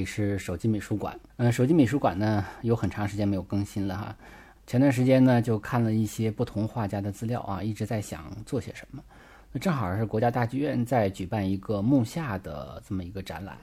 里是手机美术馆。嗯，手机美术馆呢有很长时间没有更新了哈。前段时间呢就看了一些不同画家的资料啊，一直在想做些什么。那正好是国家大剧院在举办一个木下的这么一个展览，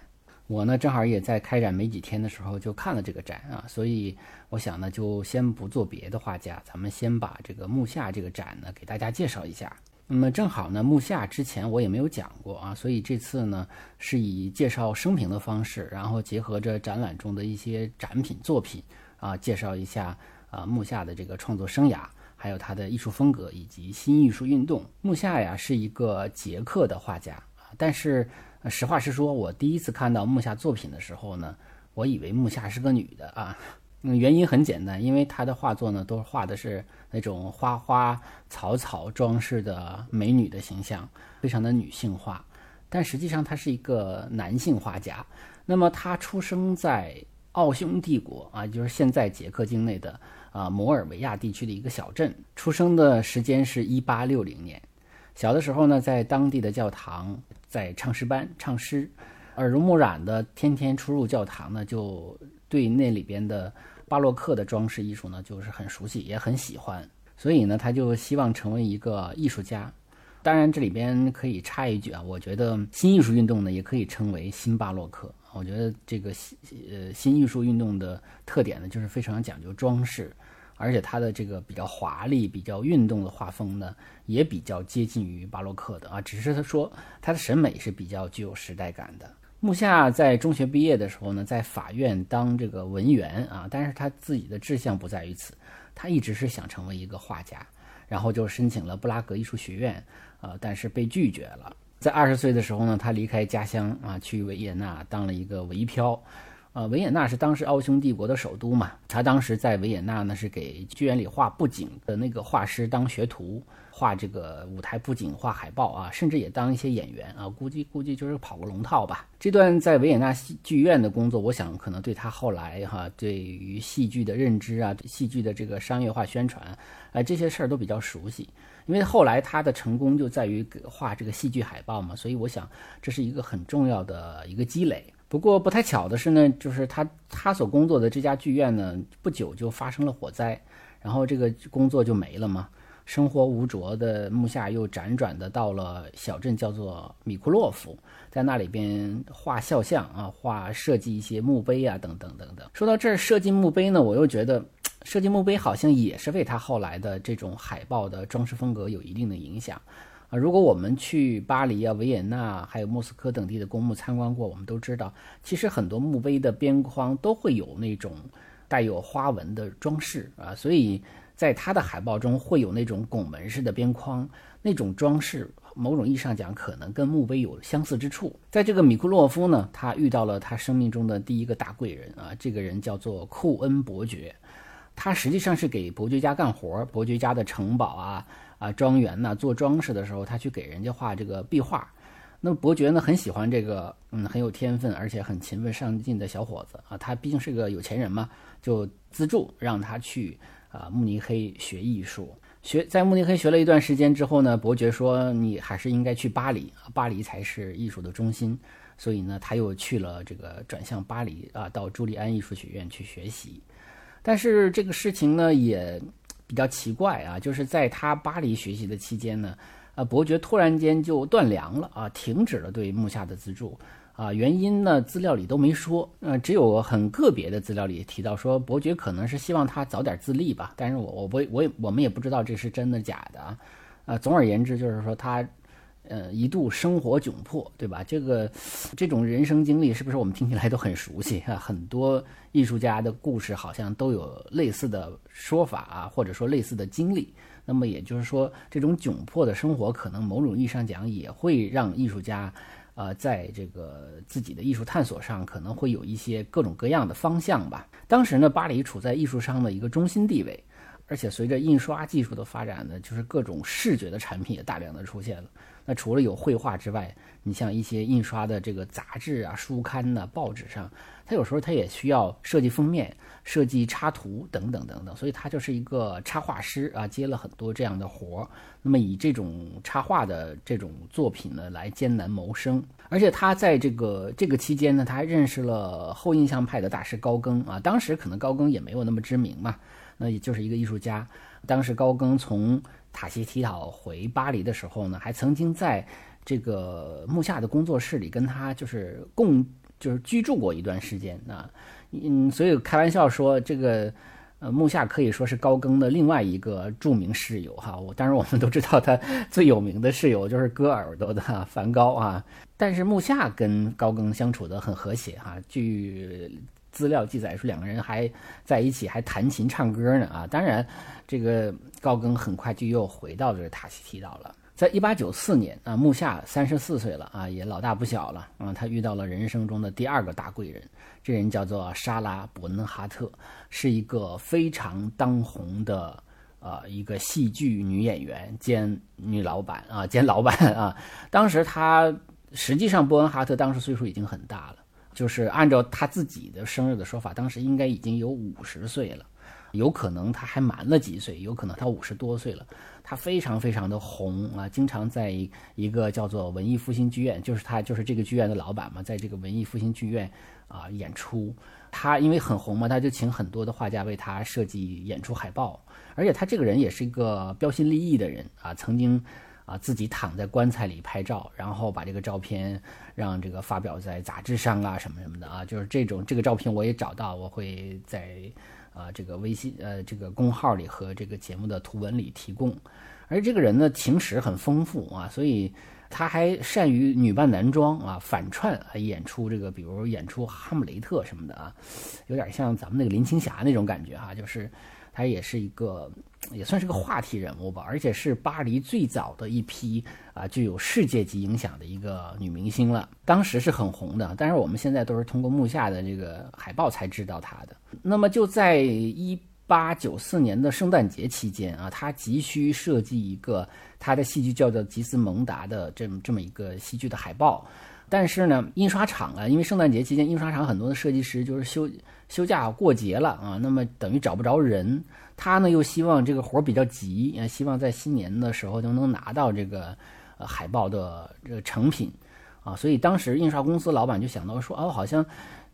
我呢正好也在开展没几天的时候就看了这个展啊，所以我想呢就先不做别的画家，咱们先把这个木下这个展呢给大家介绍一下。那么正好呢，木下之前我也没有讲过啊，所以这次呢是以介绍生平的方式，然后结合着展览中的一些展品作品啊，介绍一下啊木下的这个创作生涯，还有他的艺术风格以及新艺术运动。木下呀是一个捷克的画家啊，但是实话实说，我第一次看到木下作品的时候呢，我以为木下是个女的啊。嗯，原因很简单，因为他的画作呢，都画的是那种花花草草装饰的美女的形象，非常的女性化。但实际上，他是一个男性画家。那么，他出生在奥匈帝国啊，就是现在捷克境内的啊摩尔维亚地区的一个小镇。出生的时间是一八六零年。小的时候呢，在当地的教堂在唱诗班唱诗，耳濡目染的，天天出入教堂呢，就。对那里边的巴洛克的装饰艺术呢，就是很熟悉，也很喜欢，所以呢，他就希望成为一个艺术家。当然，这里边可以插一句啊，我觉得新艺术运动呢，也可以称为新巴洛克。我觉得这个新呃新艺术运动的特点呢，就是非常讲究装饰，而且它的这个比较华丽、比较运动的画风呢，也比较接近于巴洛克的啊。只是他说他的审美是比较具有时代感的。木下在中学毕业的时候呢，在法院当这个文员啊，但是他自己的志向不在于此，他一直是想成为一个画家，然后就申请了布拉格艺术学院，呃，但是被拒绝了。在二十岁的时候呢，他离开家乡啊，去维也纳当了一个维漂，呃，维也纳是当时奥匈帝国的首都嘛，他当时在维也纳呢是给剧院里画布景的那个画师当学徒。画这个舞台布景、画海报啊，甚至也当一些演员啊，估计估计就是跑个龙套吧。这段在维也纳戏剧院的工作，我想可能对他后来哈对于戏剧的认知啊、戏剧的这个商业化宣传啊这些事儿都比较熟悉。因为后来他的成功就在于画这个戏剧海报嘛，所以我想这是一个很重要的一个积累。不过不太巧的是呢，就是他他所工作的这家剧院呢，不久就发生了火灾，然后这个工作就没了嘛。生活无着的木下又辗转的到了小镇，叫做米库洛夫，在那里边画肖像啊，画设计一些墓碑啊，等等等等。说到这儿，设计墓碑呢，我又觉得设计墓碑好像也是为他后来的这种海报的装饰风格有一定的影响啊。如果我们去巴黎啊、维也纳还有莫斯科等地的公墓参观过，我们都知道，其实很多墓碑的边框都会有那种带有花纹的装饰啊，所以。在他的海报中会有那种拱门式的边框，那种装饰，某种意义上讲，可能跟墓碑有相似之处。在这个米库洛夫呢，他遇到了他生命中的第一个大贵人啊，这个人叫做库恩伯爵，他实际上是给伯爵家干活，伯爵家的城堡啊啊庄园呐做装饰的时候，他去给人家画这个壁画。那么伯爵呢很喜欢这个嗯很有天分而且很勤奋上进的小伙子啊，他毕竟是个有钱人嘛，就资助让他去。啊，慕尼黑学艺术，学在慕尼黑学了一段时间之后呢，伯爵说你还是应该去巴黎，巴黎才是艺术的中心。所以呢，他又去了这个转向巴黎啊，到朱利安艺术学院去学习。但是这个事情呢也比较奇怪啊，就是在他巴黎学习的期间呢，啊，伯爵突然间就断粮了啊，停止了对木下的资助。啊，原因呢？资料里都没说，呃，只有很个别的资料里提到说，伯爵可能是希望他早点自立吧。但是我我不我也我们也不知道这是真的假的啊。啊，总而言之就是说他呃，一度生活窘迫，对吧？这个这种人生经历是不是我们听起来都很熟悉啊？很多艺术家的故事好像都有类似的说法啊，或者说类似的经历。那么也就是说，这种窘迫的生活，可能某种意义上讲，也会让艺术家，呃，在这个自己的艺术探索上，可能会有一些各种各样的方向吧。当时呢，巴黎处在艺术商的一个中心地位，而且随着印刷技术的发展呢，就是各种视觉的产品也大量的出现了。那除了有绘画之外，你像一些印刷的这个杂志啊、书刊呐、报纸上，它有时候它也需要设计封面、设计插图等等等等，所以他就是一个插画师啊，接了很多这样的活儿。那么以这种插画的这种作品呢，来艰难谋生。而且他在这个这个期间呢，他还认识了后印象派的大师高更啊。当时可能高更也没有那么知名嘛，那也就是一个艺术家。当时高更从塔西提岛回巴黎的时候呢，还曾经在这个木下的工作室里跟他就是共就是居住过一段时间啊，嗯，所以开玩笑说这个呃木下可以说是高更的另外一个著名室友哈。我当然我们都知道他最有名的室友就是割耳朵的 梵高啊，但是木下跟高更相处的很和谐哈。据资料记载说，两个人还在一起，还弹琴唱歌呢啊！当然，这个高更很快就又回到这个塔希提岛了。在一八九四年啊，木下三十四岁了啊，也老大不小了啊。他遇到了人生中的第二个大贵人，这人叫做莎拉·伯恩哈特，是一个非常当红的呃一个戏剧女演员兼女老板啊，兼老板啊。当时他实际上伯恩哈特当时岁数已经很大了。就是按照他自己的生日的说法，当时应该已经有五十岁了，有可能他还瞒了几岁，有可能他五十多岁了。他非常非常的红啊，经常在一个叫做文艺复兴剧院，就是他就是这个剧院的老板嘛，在这个文艺复兴剧院啊演出。他因为很红嘛，他就请很多的画家为他设计演出海报，而且他这个人也是一个标新立异的人啊，曾经。啊，自己躺在棺材里拍照，然后把这个照片让这个发表在杂志上啊，什么什么的啊，就是这种这个照片我也找到，我会在啊这个微信呃这个公号里和这个节目的图文里提供。而这个人呢，情史很丰富啊，所以他还善于女扮男装啊，反串啊演出这个，比如演出哈姆雷特什么的啊，有点像咱们那个林青霞那种感觉哈，就是。她也是一个，也算是个话题人物吧，而且是巴黎最早的一批啊具有世界级影响的一个女明星了。当时是很红的，但是我们现在都是通过木下的这个海报才知道她的。那么就在一八九四年的圣诞节期间啊，她急需设计一个她的戏剧叫做《吉斯蒙达》的这么这么一个戏剧的海报。但是呢，印刷厂啊，因为圣诞节期间，印刷厂很多的设计师就是休休假过节了啊，那么等于找不着人。他呢又希望这个活儿比较急，希望在新年的时候就能拿到这个呃海报的这个成品啊。所以当时印刷公司老板就想到说，哦，好像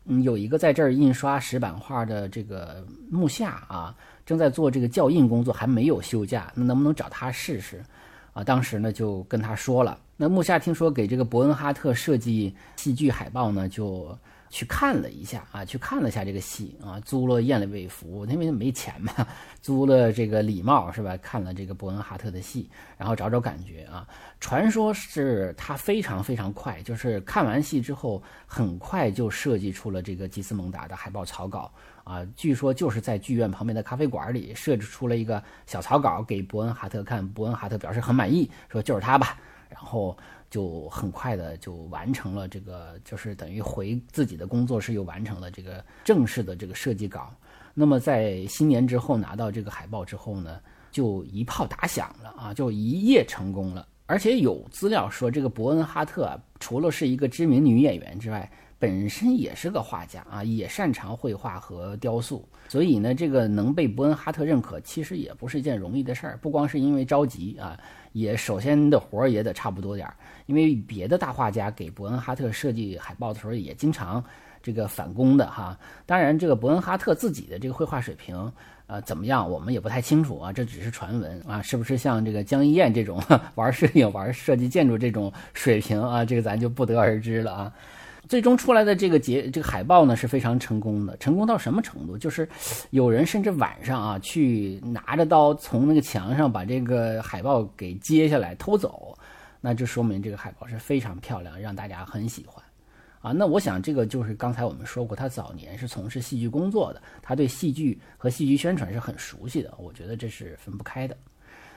嗯有一个在这儿印刷石版画的这个木下啊，正在做这个校印工作，还没有休假，那能不能找他试试？啊，当时呢就跟他说了。那木下听说给这个伯恩哈特设计戏剧海报呢，就去看了一下啊，去看了一下这个戏啊，租了燕尾服，因为没钱嘛，租了这个礼帽是吧？看了这个伯恩哈特的戏，然后找找感觉啊。传说是他非常非常快，就是看完戏之后，很快就设计出了这个吉斯蒙达的海报草稿。啊，据说就是在剧院旁边的咖啡馆里设置出了一个小草稿给伯恩哈特看，伯恩哈特表示很满意，说就是他吧，然后就很快的就完成了这个，就是等于回自己的工作室又完成了这个正式的这个设计稿。那么在新年之后拿到这个海报之后呢，就一炮打响了啊，就一夜成功了。而且有资料说，这个伯恩哈特啊除了是一个知名女演员之外，本身也是个画家啊，也擅长绘画和雕塑，所以呢，这个能被伯恩哈特认可，其实也不是一件容易的事儿。不光是因为着急啊，也首先的活儿也得差不多点儿。因为别的大画家给伯恩哈特设计海报的时候，也经常这个返工的哈。当然，这个伯恩哈特自己的这个绘画水平，呃，怎么样，我们也不太清楚啊，这只是传闻啊，是不是像这个江一燕这种 玩摄影、玩设计建筑这种水平啊？这个咱就不得而知了啊。最终出来的这个节这个海报呢是非常成功的，成功到什么程度？就是有人甚至晚上啊去拿着刀从那个墙上把这个海报给揭下来偷走。那就说明这个海报是非常漂亮，让大家很喜欢。啊，那我想这个就是刚才我们说过，他早年是从事戏剧工作的，他对戏剧和戏剧宣传是很熟悉的，我觉得这是分不开的。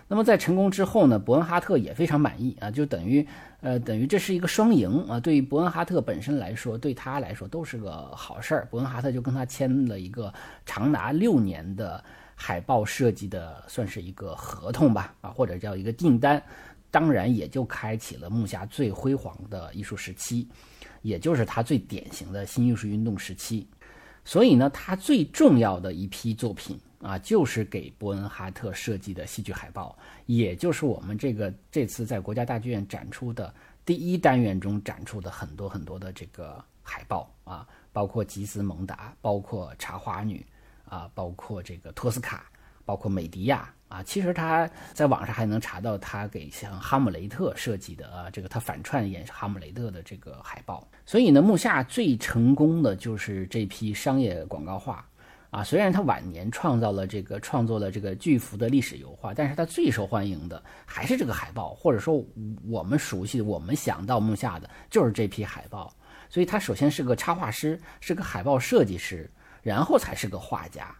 那么在成功之后呢，伯恩哈特也非常满意啊，就等于呃等于这是一个双赢啊，对于伯恩哈特本身来说，对他来说都是个好事儿。伯恩哈特就跟他签了一个长达六年的海报设计的，算是一个合同吧，啊或者叫一个订单，当然也就开启了木下最辉煌的艺术时期。也就是他最典型的新艺术运动时期，所以呢，他最重要的一批作品啊，就是给伯恩哈特设计的戏剧海报，也就是我们这个这次在国家大剧院展出的第一单元中展出的很多很多的这个海报啊，包括吉斯蒙达，包括茶花女啊，包括这个托斯卡，包括美迪亚。啊，其实他在网上还能查到他给像哈姆雷特设计的啊，这个他反串演哈姆雷特的这个海报。所以呢，木下最成功的就是这批商业广告画啊。虽然他晚年创造了这个创作了这个巨幅的历史油画，但是他最受欢迎的还是这个海报，或者说我们熟悉、我们想到木下的就是这批海报。所以他首先是个插画师，是个海报设计师，然后才是个画家。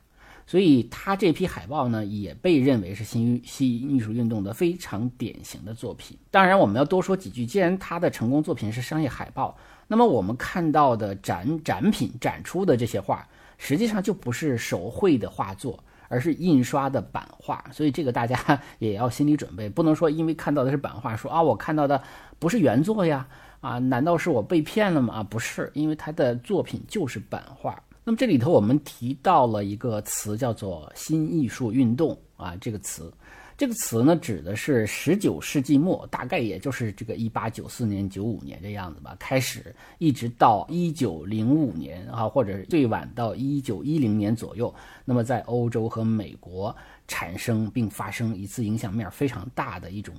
所以他这批海报呢，也被认为是新新艺术运动的非常典型的作品。当然，我们要多说几句。既然他的成功作品是商业海报，那么我们看到的展展品展出的这些画，实际上就不是手绘的画作，而是印刷的版画。所以这个大家也要心理准备，不能说因为看到的是版画，说啊我看到的不是原作呀，啊难道是我被骗了吗？啊不是，因为他的作品就是版画。那么这里头我们提到了一个词，叫做新艺术运动啊。这个词，这个词呢，指的是十九世纪末，大概也就是这个一八九四年、九五年这样子吧，开始一直到一九零五年啊，或者最晚到一九一零年左右。那么在欧洲和美国产生并发生一次影响面非常大的一种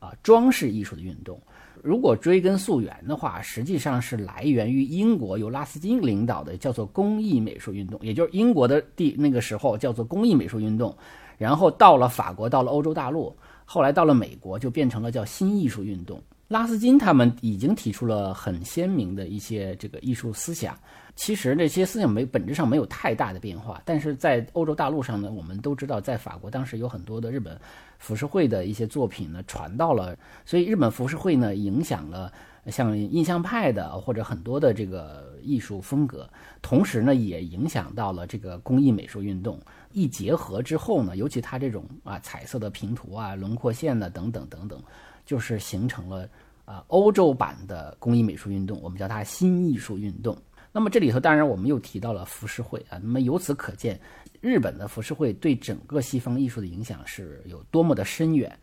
啊装饰艺术的运动。如果追根溯源的话，实际上是来源于英国由拉斯金领导的叫做工艺美术运动，也就是英国的地那个时候叫做工艺美术运动，然后到了法国，到了欧洲大陆，后来到了美国就变成了叫新艺术运动。拉斯金他们已经提出了很鲜明的一些这个艺术思想。其实那些思想没本质上没有太大的变化，但是在欧洲大陆上呢，我们都知道，在法国当时有很多的日本浮世绘的一些作品呢传到了，所以日本浮世绘呢影响了像印象派的或者很多的这个艺术风格，同时呢也影响到了这个工艺美术运动。一结合之后呢，尤其它这种啊彩色的平涂啊、轮廓线呢等等等等，就是形成了啊欧洲版的工艺美术运动，我们叫它新艺术运动。那么这里头当然我们又提到了浮世绘啊，那么由此可见，日本的浮世绘对整个西方艺术的影响是有多么的深远，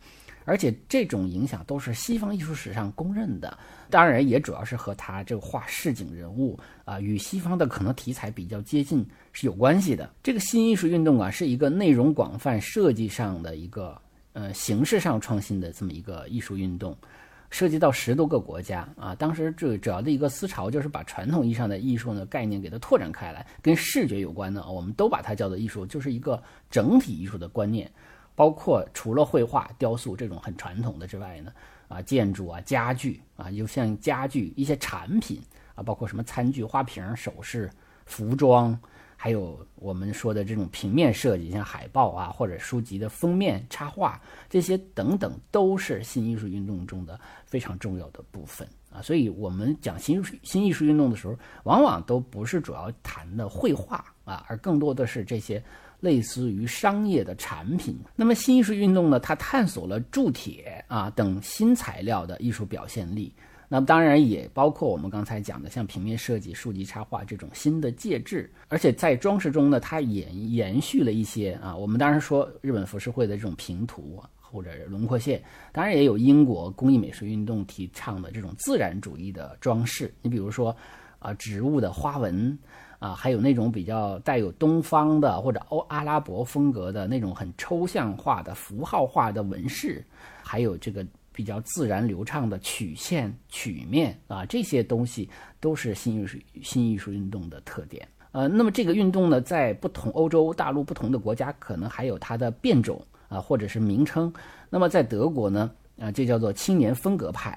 而且这种影响都是西方艺术史上公认的。当然也主要是和他这个画市井人物啊，与西方的可能题材比较接近是有关系的。这个新艺术运动啊，是一个内容广泛、设计上的一个呃形式上创新的这么一个艺术运动。涉及到十多个国家啊，当时最主要的一个思潮就是把传统意义上的艺术呢概念给它拓展开来，跟视觉有关的，我们都把它叫做艺术，就是一个整体艺术的观念，包括除了绘画、雕塑这种很传统的之外呢，啊，建筑啊、家具啊，就像家具一些产品啊，包括什么餐具、花瓶、首饰、服装。还有我们说的这种平面设计，像海报啊，或者书籍的封面插画这些等等，都是新艺术运动中的非常重要的部分啊。所以，我们讲新新艺术运动的时候，往往都不是主要谈的绘画啊，而更多的是这些类似于商业的产品。那么，新艺术运动呢，它探索了铸铁啊等新材料的艺术表现力。那么当然也包括我们刚才讲的像平面设计、书籍插画这种新的介质，而且在装饰中呢，它延延续了一些啊。我们当然说日本浮世绘的这种平涂或者轮廓线，当然也有英国工艺美术运动提倡的这种自然主义的装饰。你比如说啊，植物的花纹啊，还有那种比较带有东方的或者欧阿拉伯风格的那种很抽象化的符号化的纹饰，还有这个。比较自然流畅的曲线、曲面啊，这些东西都是新艺术新艺术运动的特点。呃，那么这个运动呢，在不同欧洲大陆不同的国家，可能还有它的变种啊，或者是名称。那么在德国呢，啊，这叫做青年风格派。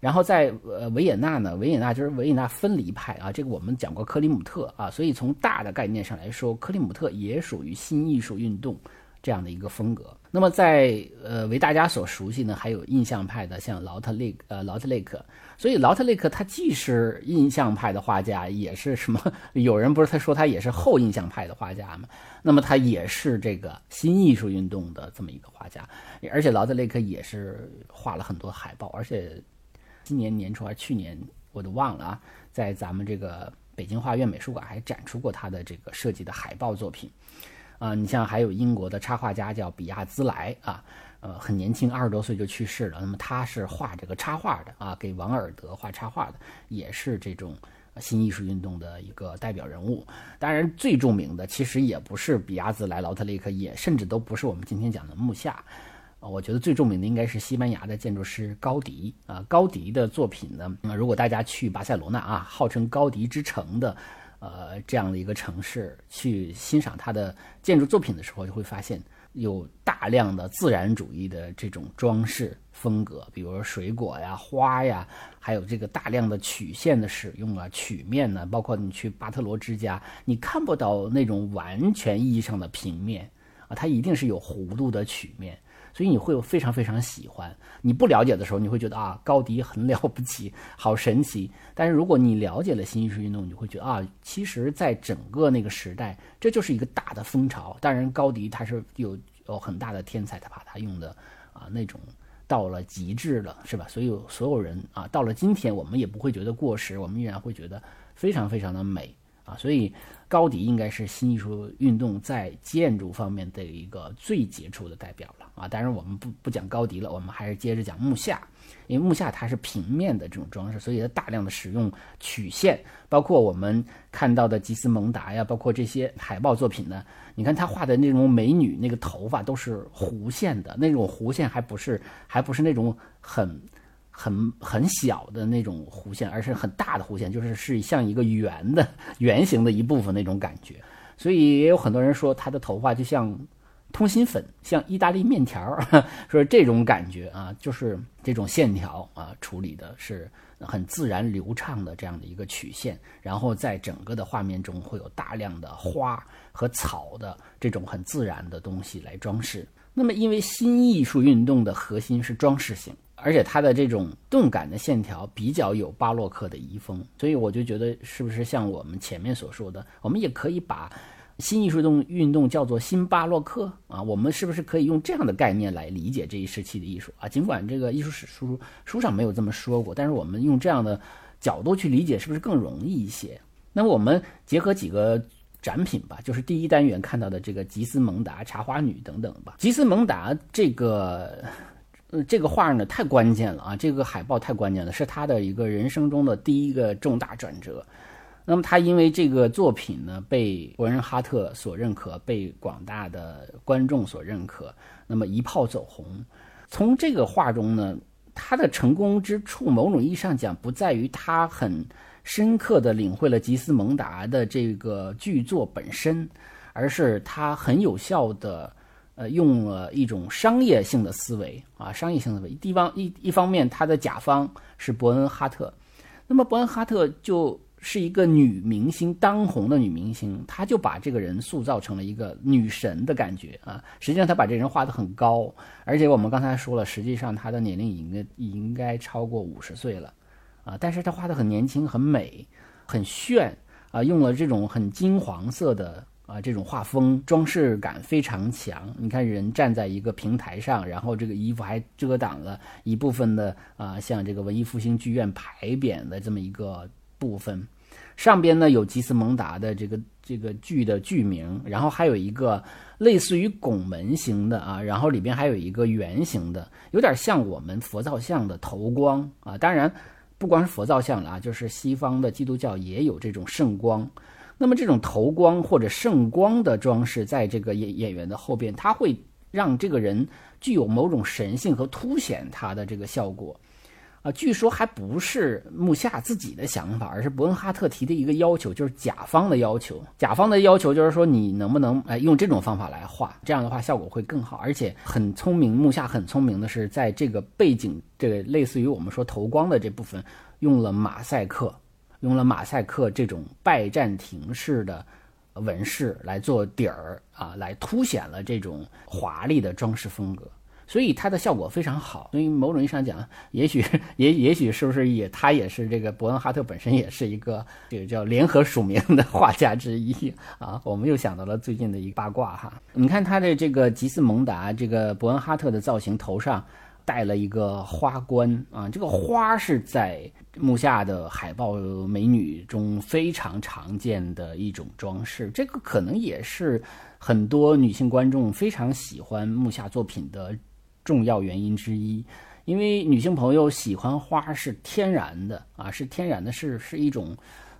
然后在呃维也纳呢，维也纳就是维也纳分离派啊，这个我们讲过克里姆特啊，所以从大的概念上来说，克里姆特也属于新艺术运动这样的一个风格。那么在呃为大家所熟悉呢，还有印象派的，像劳特雷呃劳特雷克，所以劳特雷克他既是印象派的画家，也是什么？有人不是他说他也是后印象派的画家吗？那么他也是这个新艺术运动的这么一个画家，而且劳特雷克也是画了很多海报，而且。今年年初还是去年，我都忘了啊，在咱们这个北京画院美术馆还展出过他的这个设计的海报作品，啊，你像还有英国的插画家叫比亚兹莱啊，呃，很年轻，二十多岁就去世了。那么他是画这个插画的啊，给王尔德画插画的，也是这种新艺术运动的一个代表人物。当然，最著名的其实也不是比亚兹莱、劳特雷克，也甚至都不是我们今天讲的木下。啊，我觉得最著名的应该是西班牙的建筑师高迪啊。高迪的作品呢，那如果大家去巴塞罗那啊，号称高迪之城的，呃，这样的一个城市去欣赏他的建筑作品的时候，就会发现有大量的自然主义的这种装饰风格，比如说水果呀、花呀，还有这个大量的曲线的使用啊、曲面呢，包括你去巴特罗之家，你看不到那种完全意义上的平面啊，它一定是有弧度的曲面。所以你会非常非常喜欢。你不了解的时候，你会觉得啊，高迪很了不起，好神奇。但是如果你了解了新艺术运动，你会觉得啊，其实在整个那个时代，这就是一个大的风潮。当然，高迪他是有有很大的天才，他把他用的啊那种到了极致了，是吧？所以所有人啊，到了今天，我们也不会觉得过时，我们依然会觉得非常非常的美啊。所以。高迪应该是新艺术运动在建筑方面的一个最杰出的代表了啊！当然，我们不不讲高迪了，我们还是接着讲木下，因为木下它是平面的这种装饰，所以它大量的使用曲线，包括我们看到的吉斯蒙达呀，包括这些海报作品呢，你看他画的那种美女，那个头发都是弧线的，那种弧线还不是还不是那种很。很很小的那种弧线，而是很大的弧线，就是是像一个圆的 圆形的一部分那种感觉。所以也有很多人说他的头发就像通心粉，像意大利面条，说这种感觉啊，就是这种线条啊处理的是很自然流畅的这样的一个曲线，然后在整个的画面中会有大量的花和草的这种很自然的东西来装饰。那么因为新艺术运动的核心是装饰性。而且它的这种动感的线条比较有巴洛克的遗风，所以我就觉得是不是像我们前面所说的，我们也可以把新艺术动运动叫做新巴洛克啊？我们是不是可以用这样的概念来理解这一时期的艺术啊？尽管这个艺术史书书上没有这么说过，但是我们用这样的角度去理解，是不是更容易一些？那我们结合几个展品吧，就是第一单元看到的这个吉斯蒙达茶花女等等吧。吉斯蒙达这个。呃，这个画呢太关键了啊！这个海报太关键了，是他的一个人生中的第一个重大转折。那么他因为这个作品呢被伯恩哈特所认可，被广大的观众所认可，那么一炮走红。从这个画中呢，他的成功之处，某种意义上讲，不在于他很深刻地领会了吉斯蒙达的这个剧作本身，而是他很有效的。呃，用了一种商业性的思维啊，商业性思维。地方一一方面，他的甲方是伯恩哈特，那么伯恩哈特就是一个女明星，当红的女明星，他就把这个人塑造成了一个女神的感觉啊。实际上，他把这人画得很高，而且我们刚才说了，实际上他的年龄应该应该超过五十岁了啊，但是他画得很年轻，很美，很炫啊，用了这种很金黄色的。啊，这种画风装饰感非常强。你看，人站在一个平台上，然后这个衣服还遮挡了一部分的啊，像这个文艺复兴剧院牌匾的这么一个部分。上边呢有吉斯蒙达的这个这个剧的剧名，然后还有一个类似于拱门型的啊，然后里边还有一个圆形的，有点像我们佛造像的头光啊。当然，不光是佛造像了啊，就是西方的基督教也有这种圣光。那么这种头光或者圣光的装饰，在这个演演员的后边，它会让这个人具有某种神性和凸显他的这个效果，啊，据说还不是木下自己的想法，而是伯恩哈特提的一个要求，就是甲方的要求。甲方的要求就是说，你能不能哎用这种方法来画，这样的话效果会更好。而且很聪明，木下很聪明的是，在这个背景这个类似于我们说头光的这部分，用了马赛克，用了马赛克这种拜占庭式的纹饰来做底儿啊，来凸显了这种华丽的装饰风格。所以它的效果非常好，所以某种意义上讲，也许 也也许是不是也他也是这个伯恩哈特本身也是一个这个叫联合署名的画家之一啊。我们又想到了最近的一个八卦哈，你看他的这个吉斯蒙达这个伯恩哈特的造型，头上戴了一个花冠啊，这个花是在木下的海报美女中非常常见的一种装饰，这个可能也是很多女性观众非常喜欢木下作品的。重要原因之一，因为女性朋友喜欢花是天然的 啊，是天然的，是是一种，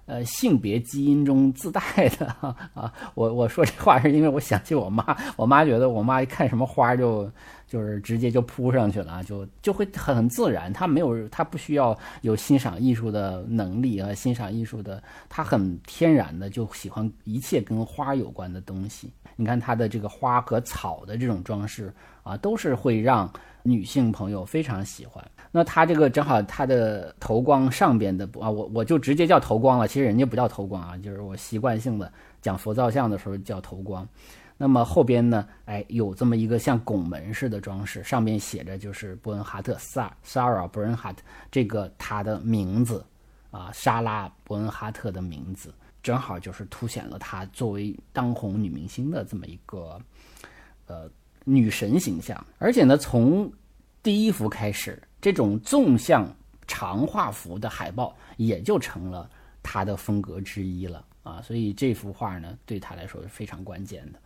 呃，性别基因中自带的 啊。我我说这话是因为我想起我妈，我妈觉得我妈一看什么花就就是直接就扑上去了，就就会很自然，他没有他不需要有欣赏艺术的能力啊，欣赏艺术的，他很天然的就喜欢一切跟花有关的东西。你看它的这个花和草的这种装饰啊，都是会让女性朋友非常喜欢。那它这个正好它的头光上边的啊，我我就直接叫头光了。其实人家不叫头光啊，就是我习惯性的讲佛造像的时候叫头光。那么后边呢，哎，有这么一个像拱门似的装饰，上面写着就是伯恩哈特萨萨拉伯恩哈特这个他的名字啊，莎拉伯恩哈特的名字。正好就是凸显了她作为当红女明星的这么一个呃女神形象，而且呢，从第一幅开始，这种纵向长画幅的海报也就成了她的风格之一了啊，所以这幅画呢，对她来说是非常关键的。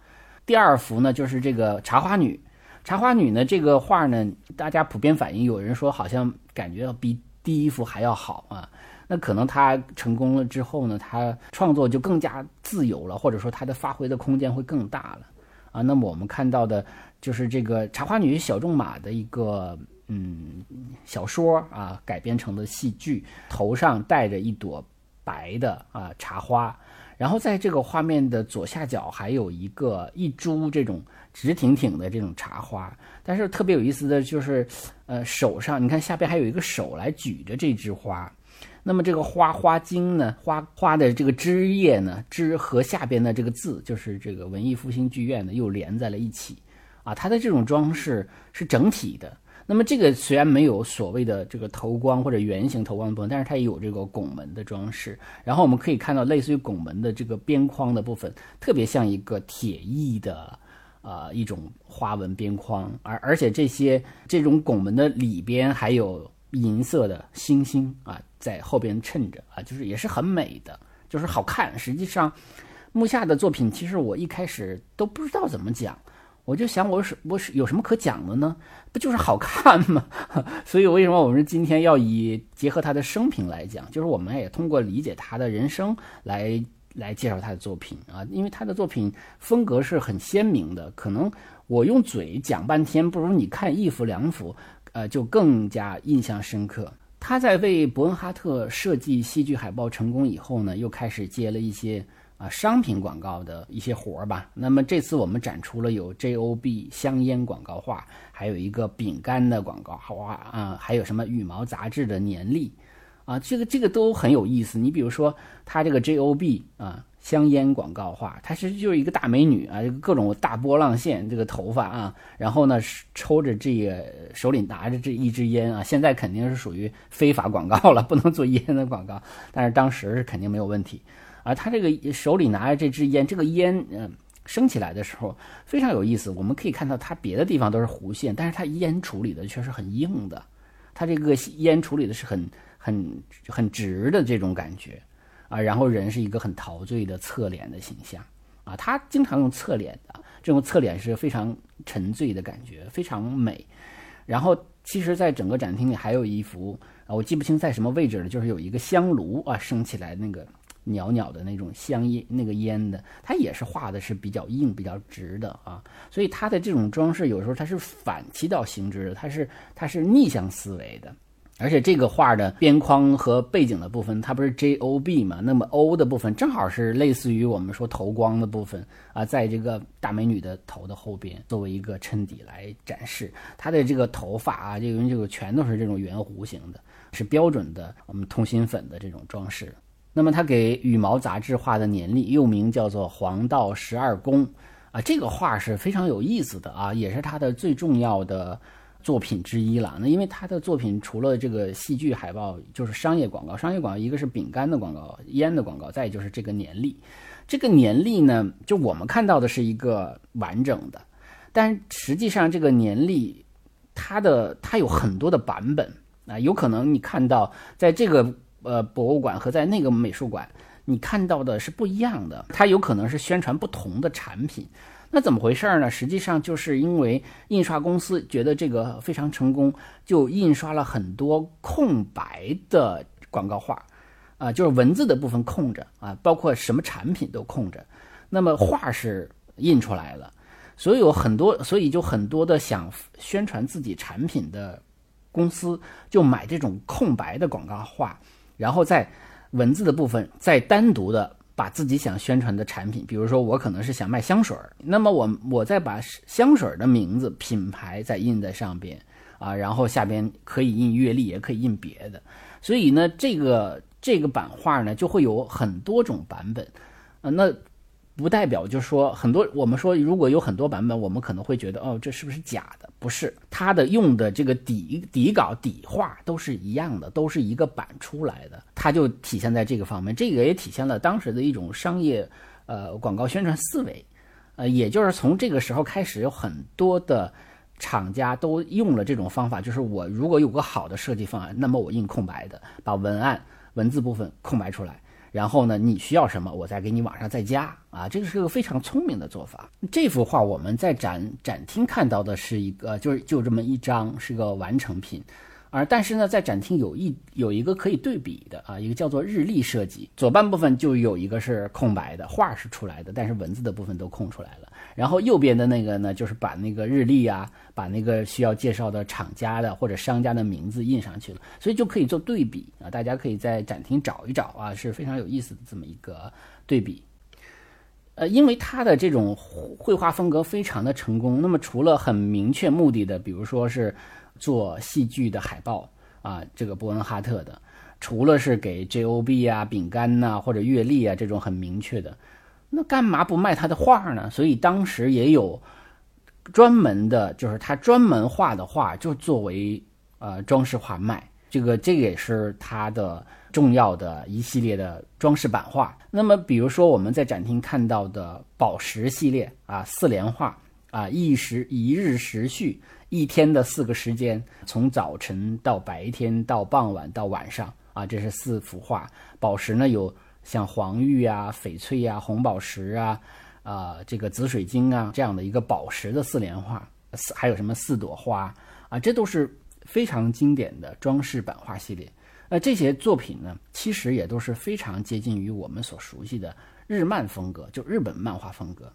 第二幅呢，就是这个茶花女，茶花女呢，这个画呢，大家普遍反映，有人说好像感觉要比第一幅还要好啊。那可能他成功了之后呢，他创作就更加自由了，或者说他的发挥的空间会更大了，啊，那么我们看到的就是这个茶花女小仲马的一个嗯小说啊改编成的戏剧，头上戴着一朵白的啊茶花，然后在这个画面的左下角还有一个一株这种直挺挺的这种茶花，但是特别有意思的就是，呃，手上你看下边还有一个手来举着这枝花。那么这个花花茎呢，花花的这个枝叶呢，枝和下边的这个字，就是这个文艺复兴剧院呢，又连在了一起，啊，它的这种装饰是整体的。那么这个虽然没有所谓的这个头光或者圆形头光的部分，但是它也有这个拱门的装饰。然后我们可以看到，类似于拱门的这个边框的部分，特别像一个铁艺的，呃，一种花纹边框。而而且这些这种拱门的里边还有银色的星星啊。在后边衬着啊，就是也是很美的，就是好看。实际上，木下的作品其实我一开始都不知道怎么讲，我就想我是我是有什么可讲的呢？不就是好看吗？所以为什么我们今天要以结合他的生平来讲？就是我们也通过理解他的人生来来介绍他的作品啊，因为他的作品风格是很鲜明的。可能我用嘴讲半天，不如你看一幅两幅，呃，就更加印象深刻。他在为伯恩哈特设计戏剧海报成功以后呢，又开始接了一些商品广告的一些活儿吧。那么这次我们展出了有 J.O.B 香烟广告画，还有一个饼干的广告画啊，还有什么羽毛杂志的年历啊，这个这个都很有意思。你比如说他这个 J.O.B 啊。香烟广告画，她实就是一个大美女啊，各种大波浪线，这个头发啊，然后呢抽着这个手里拿着这一支烟啊，现在肯定是属于非法广告了，不能做烟的广告，但是当时是肯定没有问题啊。他这个手里拿着这支烟，这个烟嗯升起来的时候非常有意思，我们可以看到它别的地方都是弧线，但是它烟处理的却是很硬的，它这个烟处理的是很很很直的这种感觉。啊，然后人是一个很陶醉的侧脸的形象，啊，他经常用侧脸的，这种侧脸是非常沉醉的感觉，非常美。然后，其实，在整个展厅里还有一幅啊，我记不清在什么位置了，就是有一个香炉啊，升起来那个袅袅的那种香烟，那个烟的，它也是画的是比较硬、比较直的啊。所以，它的这种装饰有时候它是反其道行之的，它是它是逆向思维的。而且这个画的边框和背景的部分，它不是 J O B 嘛？那么 O 的部分正好是类似于我们说头光的部分啊，在这个大美女的头的后边，作为一个衬底来展示她的这个头发啊，这个这个全都是这种圆弧形的，是标准的我们通心粉的这种装饰。那么他给羽毛杂志画的年历，又名叫做黄道十二宫啊，这个画是非常有意思的啊，也是他的最重要的。作品之一了。那因为他的作品除了这个戏剧海报，就是商业广告。商业广告一个是饼干的广告、烟的广告，再就是这个年历。这个年历呢，就我们看到的是一个完整的，但实际上这个年历它的它有很多的版本啊，有可能你看到在这个呃博物馆和在那个美术馆你看到的是不一样的，它有可能是宣传不同的产品。那怎么回事儿呢？实际上就是因为印刷公司觉得这个非常成功，就印刷了很多空白的广告画，啊，就是文字的部分空着啊，包括什么产品都空着，那么画是印出来了，所以有很多，所以就很多的想宣传自己产品的公司就买这种空白的广告画，然后在文字的部分再单独的。把自己想宣传的产品，比如说我可能是想卖香水儿，那么我我再把香水儿的名字、品牌再印在上边啊，然后下边可以印月历，也可以印别的，所以呢，这个这个版画呢就会有很多种版本，啊，那。不代表就是说很多，我们说如果有很多版本，我们可能会觉得哦，这是不是假的？不是，它的用的这个底底稿底画都是一样的，都是一个版出来的，它就体现在这个方面。这个也体现了当时的一种商业呃广告宣传思维，呃，也就是从这个时候开始，有很多的厂家都用了这种方法，就是我如果有个好的设计方案，那么我印空白的，把文案文字部分空白出来。然后呢，你需要什么，我再给你往上再加啊，这个是个非常聪明的做法。这幅画我们在展展厅看到的是一个，就是就这么一张，是个完成品。而但是呢，在展厅有一有一个可以对比的啊，一个叫做日历设计，左半部分就有一个是空白的，画是出来的，但是文字的部分都空出来了。然后右边的那个呢，就是把那个日历啊，把那个需要介绍的厂家的或者商家的名字印上去了，所以就可以做对比啊。大家可以在展厅找一找啊，是非常有意思的这么一个对比。呃，因为他的这种绘画风格非常的成功，那么除了很明确目的的，比如说是。做戏剧的海报啊，这个伯恩哈特的，除了是给 J O B 啊、饼干呐或者月历啊这种很明确的，那干嘛不卖他的画呢？所以当时也有专门的，就是他专门画的画，就作为呃装饰画卖。这个这个也是他的重要的一系列的装饰版画。那么比如说我们在展厅看到的宝石系列啊，四联画啊，一时一日时序。一天的四个时间，从早晨到白天到傍晚到晚上啊，这是四幅画。宝石呢有像黄玉啊、翡翠啊、红宝石啊、啊这个紫水晶啊这样的一个宝石的四联画，四还有什么四朵花啊，这都是非常经典的装饰版画系列。那这些作品呢，其实也都是非常接近于我们所熟悉的日漫风格，就日本漫画风格。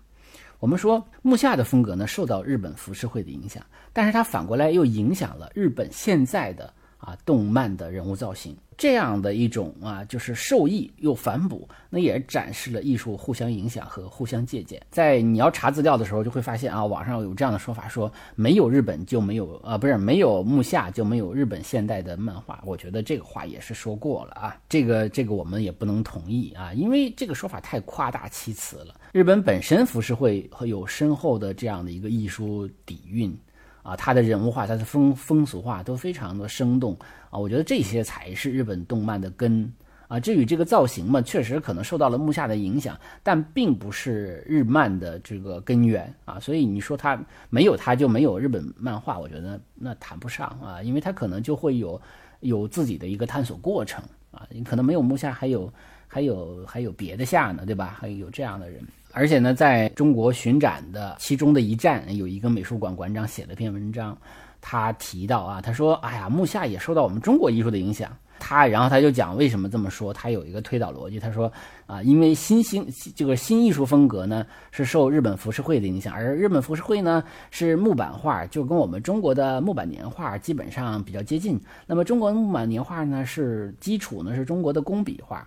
我们说木下的风格呢，受到日本浮世绘的影响，但是它反过来又影响了日本现在的啊动漫的人物造型。这样的一种啊，就是受益又反哺，那也展示了艺术互相影响和互相借鉴。在你要查资料的时候，就会发现啊，网上有这样的说法，说没有日本就没有啊，不是没有木下就没有日本现代的漫画。我觉得这个话也是说过了啊，这个这个我们也不能同意啊，因为这个说法太夸大其词了。日本本身浮世绘和有深厚的这样的一个艺术底蕴。啊，他的人物画，他的风风俗画都非常的生动啊，我觉得这些才是日本动漫的根啊。至于这个造型嘛，确实可能受到了木下的影响，但并不是日漫的这个根源啊。所以你说他没有他就没有日本漫画，我觉得那谈不上啊，因为他可能就会有有自己的一个探索过程啊。你可能没有木下，还有还有还有别的下呢，对吧？还有这样的人。而且呢，在中国巡展的其中的一站，有一个美术馆馆长写了篇文章，他提到啊，他说：“哎呀，木下也受到我们中国艺术的影响。”他然后他就讲为什么这么说，他有一个推导逻辑，他说啊，因为新兴这个新艺术风格呢是受日本浮世绘的影响，而日本浮世绘呢是木版画，就跟我们中国的木版年画基本上比较接近。那么中国木版年画呢是基础呢是中国的工笔画。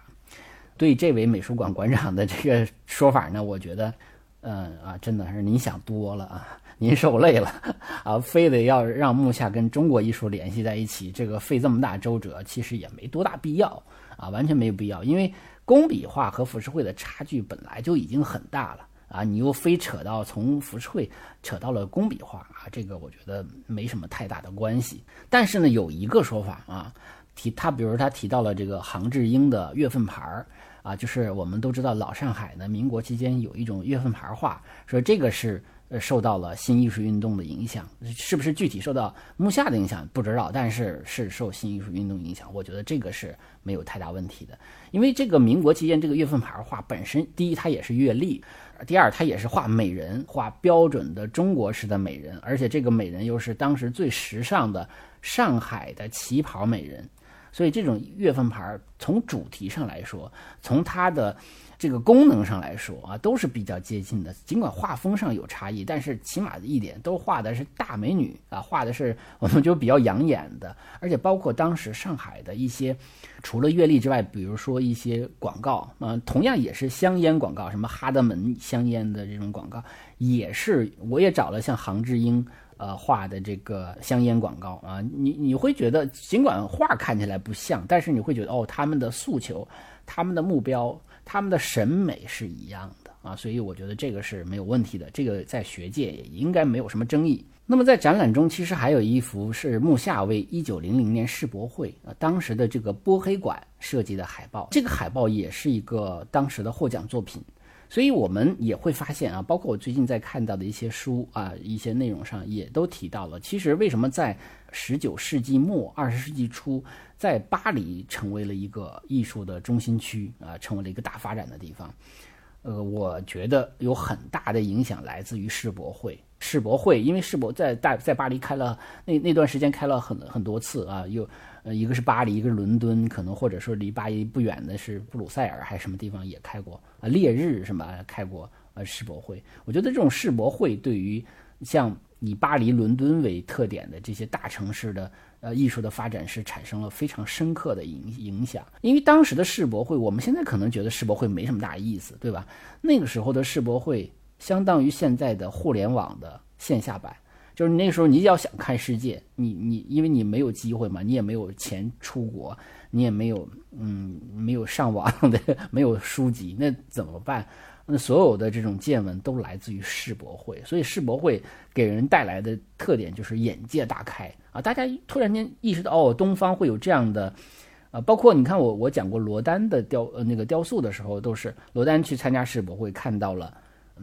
对这位美术馆馆长的这个说法呢，我觉得，嗯啊，真的是您想多了啊，您受累了啊，非得要让木下跟中国艺术联系在一起，这个费这么大周折，其实也没多大必要啊，完全没有必要，因为工笔画和浮世绘的差距本来就已经很大了啊，你又非扯到从浮世绘扯到了工笔画啊，这个我觉得没什么太大的关系。但是呢，有一个说法啊，提他，比如他提到了这个杭志英的月份牌儿。啊，就是我们都知道老上海呢，民国期间有一种月份牌画，说这个是呃受到了新艺术运动的影响，是不是具体受到木下的影响不知道，但是是受新艺术运动影响，我觉得这个是没有太大问题的，因为这个民国期间这个月份牌画本身，第一它也是月历，第二它也是画美人，画标准的中国式的美人，而且这个美人又是当时最时尚的上海的旗袍美人。所以这种月份牌从主题上来说，从它的这个功能上来说啊，都是比较接近的。尽管画风上有差异，但是起码的一点都画的是大美女啊，画的是我们就比较养眼的。而且包括当时上海的一些，除了月历之外，比如说一些广告啊，同样也是香烟广告，什么哈德门香烟的这种广告，也是我也找了像杭志英。呃，画的这个香烟广告啊，你你会觉得，尽管画看起来不像，但是你会觉得，哦，他们的诉求、他们的目标、他们的审美是一样的啊，所以我觉得这个是没有问题的，这个在学界也应该没有什么争议。那么在展览中，其实还有一幅是穆夏为一九零零年世博会啊当时的这个波黑馆设计的海报，这个海报也是一个当时的获奖作品。所以我们也会发现啊，包括我最近在看到的一些书啊，一些内容上也都提到了。其实为什么在十九世纪末、二十世纪初，在巴黎成为了一个艺术的中心区啊，成为了一个大发展的地方？呃，我觉得有很大的影响来自于世博会。世博会因为世博在大在巴黎开了那那段时间开了很很多次啊，有。呃，一个是巴黎，一个是伦敦，可能或者说离巴黎不远的是布鲁塞尔，还是什么地方也开过啊？烈日什么开过呃世博会？我觉得这种世博会对于像以巴黎、伦敦为特点的这些大城市的呃艺术的发展是产生了非常深刻的影影响。因为当时的世博会，我们现在可能觉得世博会没什么大意思，对吧？那个时候的世博会相当于现在的互联网的线下版。就是那时候，你要想看世界，你你因为你没有机会嘛，你也没有钱出国，你也没有嗯没有上网的，没有书籍，那怎么办？那所有的这种见闻都来自于世博会，所以世博会给人带来的特点就是眼界大开啊！大家突然间意识到，哦，东方会有这样的，啊，包括你看我我讲过罗丹的雕呃那个雕塑的时候，都是罗丹去参加世博会看到了。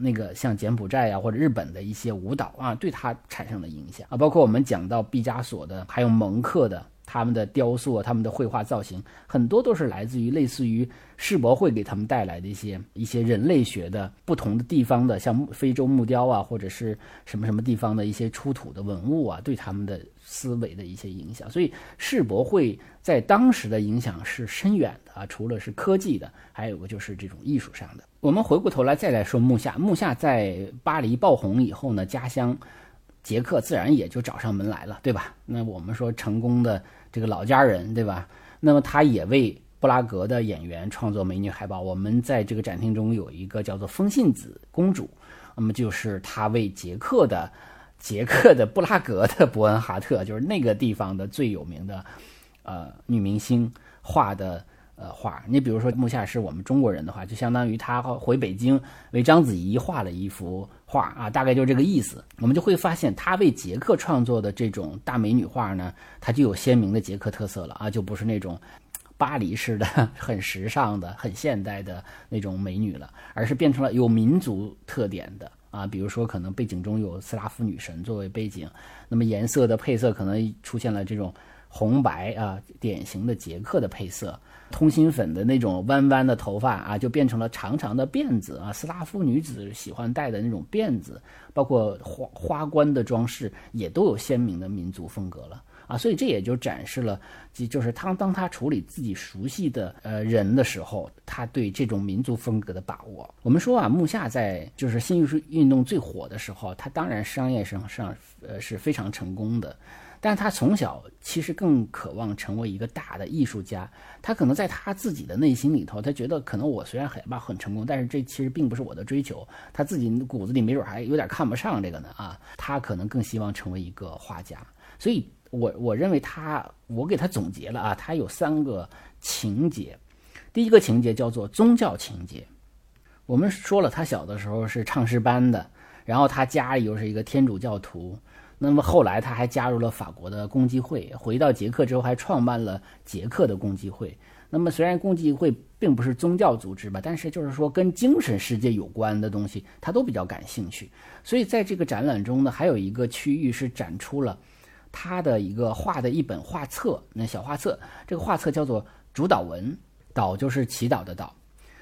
那个像柬埔寨呀或者日本的一些舞蹈啊，对他产生了影响。啊，包括我们讲到毕加索的，还有蒙克的，他们的雕塑、他们的绘画造型，很多都是来自于类似于世博会给他们带来的一些一些人类学的不同的地方的，像非洲木雕啊，或者是什么什么地方的一些出土的文物啊，对他们的思维的一些影响。所以世博会在当时的影响是深远的啊，除了是科技的，还有个就是这种艺术上的。我们回过头来再来说木下，木下在巴黎爆红以后呢，家乡捷克自然也就找上门来了，对吧？那我们说成功的这个老家人，对吧？那么他也为布拉格的演员创作美女海报。我们在这个展厅中有一个叫做风信子公主，那么就是他为捷克的捷克的布拉格的伯恩哈特，就是那个地方的最有名的呃女明星画的。呃，画，你比如说木下是我们中国人的话，就相当于他回北京为章子怡画了一幅画啊，大概就是这个意思。我们就会发现，他为捷克创作的这种大美女画呢，它就有鲜明的捷克特色了啊，就不是那种巴黎式的很时尚的、很现代的那种美女了，而是变成了有民族特点的啊，比如说可能背景中有斯拉夫女神作为背景，那么颜色的配色可能出现了这种红白啊，典型的捷克的配色。通心粉的那种弯弯的头发啊，就变成了长长的辫子啊。斯拉夫女子喜欢戴的那种辫子，包括花花冠的装饰，也都有鲜明的民族风格了啊，所以这也就展示了，即就是他当他处理自己熟悉的呃人的时候，他对这种民族风格的把握。我们说啊，木下在就是新艺术运动最火的时候，他当然商业上上呃是非常成功的，但他从小其实更渴望成为一个大的艺术家。他可能在他自己的内心里头，他觉得可能我虽然很吧很成功，但是这其实并不是我的追求。他自己骨子里没准还有点看不上这个呢啊，他可能更希望成为一个画家。所以。我我认为他，我给他总结了啊，他有三个情节。第一个情节叫做宗教情节。我们说了，他小的时候是唱诗班的，然后他家里又是一个天主教徒。那么后来他还加入了法国的共济会，回到捷克之后还创办了捷克的共济会。那么虽然共济会并不是宗教组织吧，但是就是说跟精神世界有关的东西，他都比较感兴趣。所以在这个展览中呢，还有一个区域是展出了。他的一个画的一本画册，那小画册，这个画册叫做《主导文》，祷就是祈祷的祷。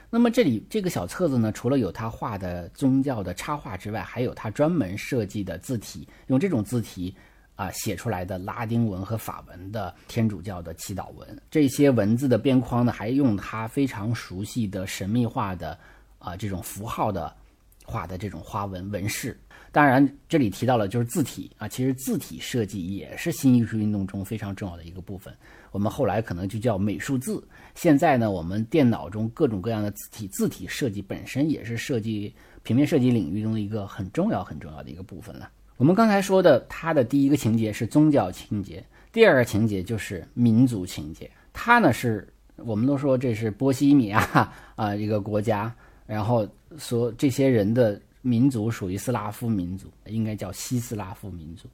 那么这里这个小册子呢，除了有他画的宗教的插画之外，还有他专门设计的字体，用这种字体啊写出来的拉丁文和法文的天主教的祈祷文。这些文字的边框呢，还用他非常熟悉的神秘化的啊这种符号的画的这种花纹纹饰。当然，这里提到了就是字体啊，其实字体设计也是新艺术运动中非常重要的一个部分。我们后来可能就叫美术字。现在呢，我们电脑中各种各样的字体，字体设计本身也是设计平面设计领域中的一个很重要很重要的一个部分了。我们刚才说的，它的第一个情节是宗教情节，第二个情节就是民族情节。它呢是我们都说这是波西米亚 啊一个国家，然后说这些人的。民族属于斯拉夫民族，应该叫西斯拉夫民族。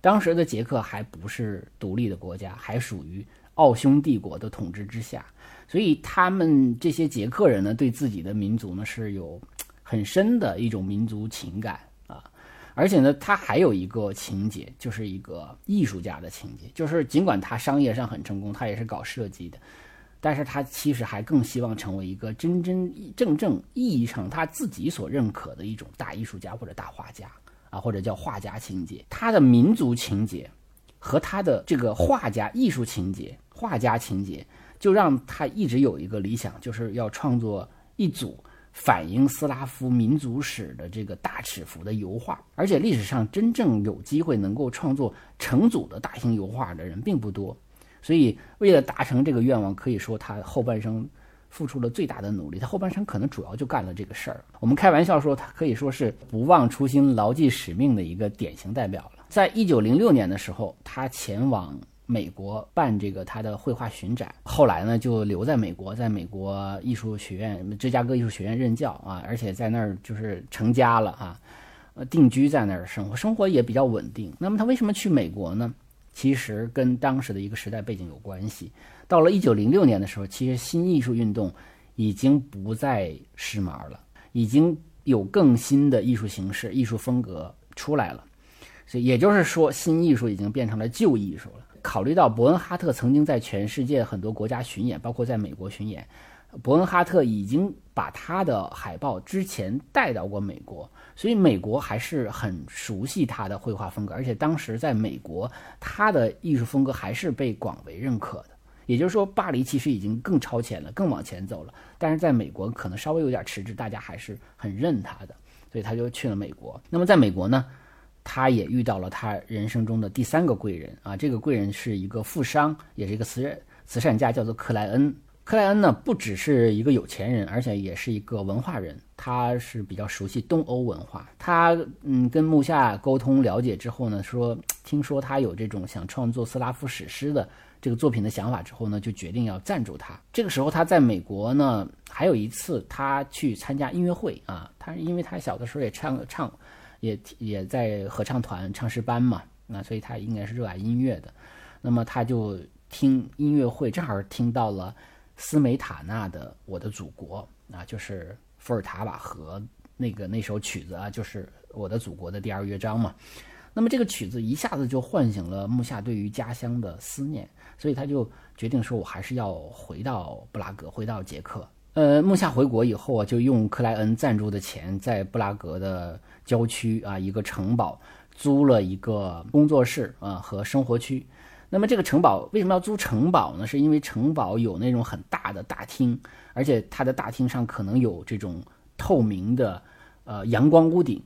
当时的捷克还不是独立的国家，还属于奥匈帝国的统治之下，所以他们这些捷克人呢，对自己的民族呢是有很深的一种民族情感啊。而且呢，他还有一个情节，就是一个艺术家的情节，就是尽管他商业上很成功，他也是搞设计的。但是他其实还更希望成为一个真真正正意义上他自己所认可的一种大艺术家或者大画家啊，或者叫画家情节。他的民族情节和他的这个画家艺术情节、画家情节，就让他一直有一个理想，就是要创作一组反映斯拉夫民族史的这个大尺幅的油画。而且历史上真正有机会能够创作成组的大型油画的人并不多。所以，为了达成这个愿望，可以说他后半生付出了最大的努力。他后半生可能主要就干了这个事儿。我们开玩笑说，他可以说是不忘初心、牢记使命的一个典型代表了。在一九零六年的时候，他前往美国办这个他的绘画巡展，后来呢就留在美国，在美国艺术学院芝加哥艺术学院任教啊，而且在那儿就是成家了啊，呃，定居在那儿生活，生活也比较稳定。那么他为什么去美国呢？其实跟当时的一个时代背景有关系。到了一九零六年的时候，其实新艺术运动已经不再时髦了，已经有更新的艺术形式、艺术风格出来了。所以也就是说，新艺术已经变成了旧艺术了。考虑到伯恩哈特曾经在全世界很多国家巡演，包括在美国巡演。伯恩哈特已经把他的海报之前带到过美国，所以美国还是很熟悉他的绘画风格，而且当时在美国，他的艺术风格还是被广为认可的。也就是说，巴黎其实已经更超前了，更往前走了，但是在美国可能稍微有点迟滞，大家还是很认他的，所以他就去了美国。那么在美国呢，他也遇到了他人生中的第三个贵人啊，这个贵人是一个富商，也是一个慈慈善家，叫做克莱恩。克莱恩呢，不只是一个有钱人，而且也是一个文化人。他是比较熟悉东欧文化。他嗯，跟木下沟通了解之后呢，说听说他有这种想创作斯拉夫史诗的这个作品的想法之后呢，就决定要赞助他。这个时候他在美国呢，还有一次他去参加音乐会啊，他因为他小的时候也唱唱，也也在合唱团唱诗班嘛，那所以他应该是热爱音乐的。那么他就听音乐会，正好听到了。斯梅塔纳的《我的祖国》啊，就是伏尔塔瓦河那个那首曲子啊，就是《我的祖国》的第二乐章嘛。那么这个曲子一下子就唤醒了木下对于家乡的思念，所以他就决定说：“我还是要回到布拉格，回到捷克。”呃，木下回国以后啊，就用克莱恩赞助的钱，在布拉格的郊区啊一个城堡租了一个工作室啊和生活区。那么这个城堡为什么要租城堡呢？是因为城堡有那种很大的大厅，而且它的大厅上可能有这种透明的呃阳光屋顶，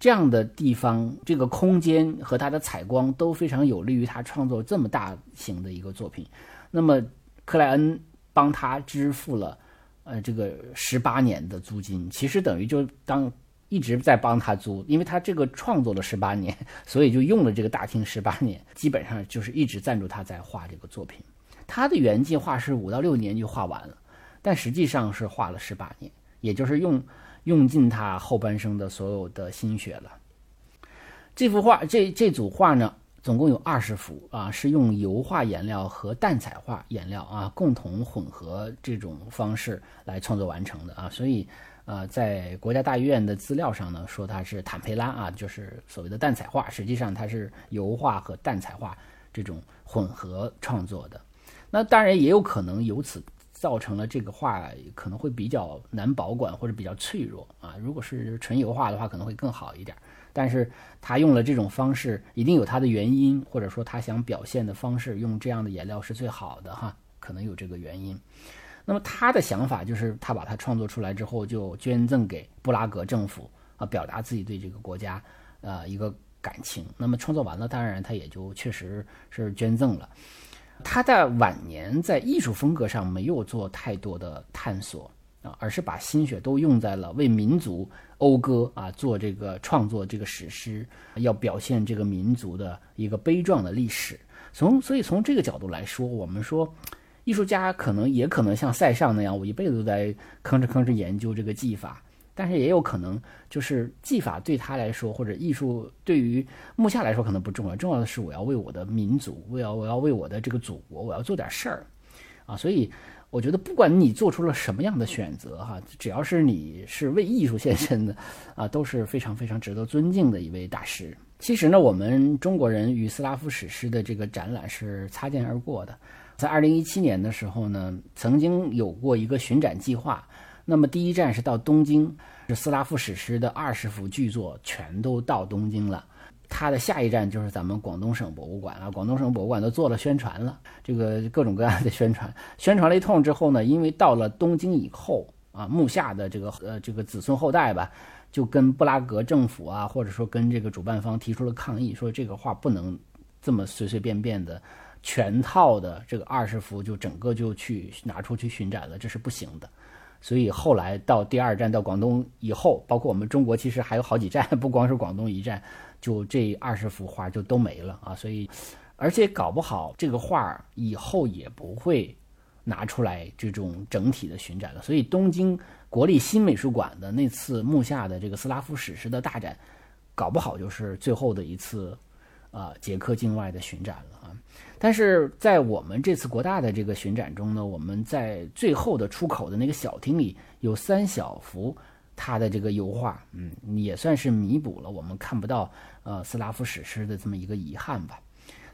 这样的地方，这个空间和它的采光都非常有利于他创作这么大型的一个作品。那么克莱恩帮他支付了呃这个十八年的租金，其实等于就当。一直在帮他租，因为他这个创作了十八年，所以就用了这个大厅十八年，基本上就是一直赞助他在画这个作品。他的原计划是五到六年就画完了，但实际上是画了十八年，也就是用用尽他后半生的所有的心血了。这幅画，这这组画呢，总共有二十幅啊，是用油画颜料和淡彩画颜料啊共同混合这种方式来创作完成的啊，所以。呃，在国家大剧院的资料上呢，说它是坦佩拉啊，就是所谓的淡彩画，实际上它是油画和淡彩画这种混合创作的。那当然也有可能由此造成了这个画可能会比较难保管或者比较脆弱啊。如果是纯油画的话，可能会更好一点。但是他用了这种方式，一定有他的原因，或者说他想表现的方式，用这样的颜料是最好的哈，可能有这个原因。那么他的想法就是，他把它创作出来之后，就捐赠给布拉格政府啊，表达自己对这个国家呃一个感情。那么创作完了，当然他也就确实是捐赠了。他在晚年在艺术风格上没有做太多的探索啊，而是把心血都用在了为民族讴歌啊，做这个创作这个史诗，要表现这个民族的一个悲壮的历史。从所以从这个角度来说，我们说。艺术家可能也可能像塞尚那样，我一辈子都在吭哧吭哧研究这个技法，但是也有可能就是技法对他来说，或者艺术对于木下来说可能不重要，重要的是我要为我的民族，我要我要为我的这个祖国，我要做点事儿，啊，所以我觉得不管你做出了什么样的选择哈，只要是你是为艺术献身的，啊，都是非常非常值得尊敬的一位大师。其实呢，我们中国人与斯拉夫史诗的这个展览是擦肩而过的。在二零一七年的时候呢，曾经有过一个巡展计划。那么第一站是到东京，是斯拉夫史诗的二十幅巨作全都到东京了。它的下一站就是咱们广东省博物馆啊，广东省博物馆都做了宣传了，这个各种各样的宣传，宣传了一通之后呢，因为到了东京以后啊，木下的这个呃这个子孙后代吧，就跟布拉格政府啊，或者说跟这个主办方提出了抗议，说这个画不能这么随随便便的。全套的这个二十幅就整个就去拿出去巡展了，这是不行的。所以后来到第二站到广东以后，包括我们中国其实还有好几站，不光是广东一站，就这二十幅画就都没了啊。所以，而且搞不好这个画以后也不会拿出来这种整体的巡展了。所以东京国立新美术馆的那次幕下的这个斯拉夫史诗的大展，搞不好就是最后的一次啊捷克境外的巡展了啊。但是在我们这次国大的这个巡展中呢，我们在最后的出口的那个小厅里有三小幅他的这个油画，嗯，也算是弥补了我们看不到呃斯拉夫史诗的这么一个遗憾吧。